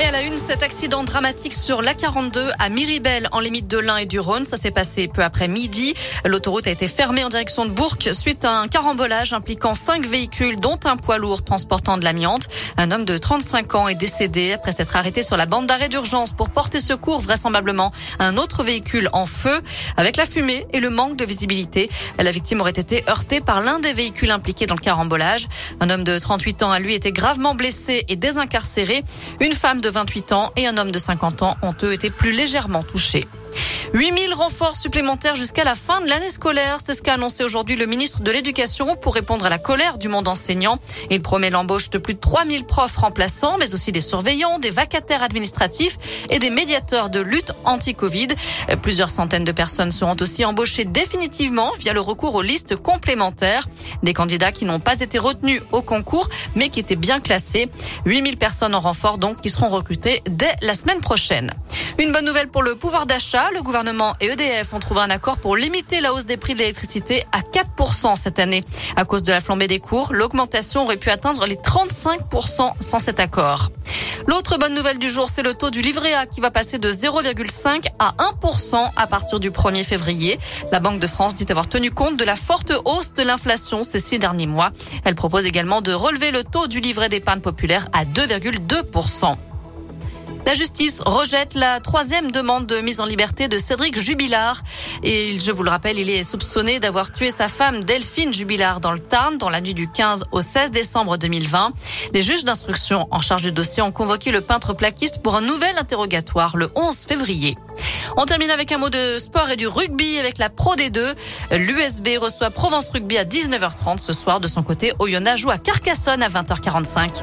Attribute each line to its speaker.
Speaker 1: Et à la une, cet accident dramatique sur l'A42 à Miribel, en limite de l'Ain et du Rhône. Ça s'est passé peu après midi. L'autoroute a été fermée en direction de Bourg suite à un carambolage impliquant cinq véhicules, dont un poids lourd transportant de l'amiante. Un homme de 35 ans est décédé après s'être arrêté sur la bande d'arrêt d'urgence pour porter secours vraisemblablement à un autre véhicule en feu. Avec la fumée et le manque de visibilité, la victime aurait été heurtée par l'un des véhicules impliqués dans le carambolage. Un homme de 38 ans a lui été gravement blessé et désincarcéré. Une femme de 28 ans et un homme de 50 ans ont eux été plus légèrement touchés. 8000 renforts supplémentaires jusqu'à la fin de l'année scolaire. C'est ce qu'a annoncé aujourd'hui le ministre de l'Éducation pour répondre à la colère du monde enseignant. Il promet l'embauche de plus de 3000 profs remplaçants, mais aussi des surveillants, des vacataires administratifs et des médiateurs de lutte anti-Covid. Plusieurs centaines de personnes seront aussi embauchées définitivement via le recours aux listes complémentaires. Des candidats qui n'ont pas été retenus au concours, mais qui étaient bien classés. 8000 personnes en renfort donc qui seront recrutées dès la semaine prochaine. Une bonne nouvelle pour le pouvoir d'achat. Gouvernement et EDF ont trouvé un accord pour limiter la hausse des prix de l'électricité à 4% cette année. À cause de la flambée des cours, l'augmentation aurait pu atteindre les 35% sans cet accord. L'autre bonne nouvelle du jour, c'est le taux du livret A qui va passer de 0,5 à 1% à partir du 1er février. La Banque de France dit avoir tenu compte de la forte hausse de l'inflation ces six derniers mois. Elle propose également de relever le taux du livret d'épargne populaire à 2,2%. La justice rejette la troisième demande de mise en liberté de Cédric Jubilard. Et je vous le rappelle, il est soupçonné d'avoir tué sa femme Delphine Jubilard dans le Tarn dans la nuit du 15 au 16 décembre 2020. Les juges d'instruction en charge du dossier ont convoqué le peintre plaquiste pour un nouvel interrogatoire le 11 février. On termine avec un mot de sport et du rugby avec la Pro D2. L'USB reçoit Provence Rugby à 19h30 ce soir. De son côté, Oyonnax joue à Carcassonne à 20h45.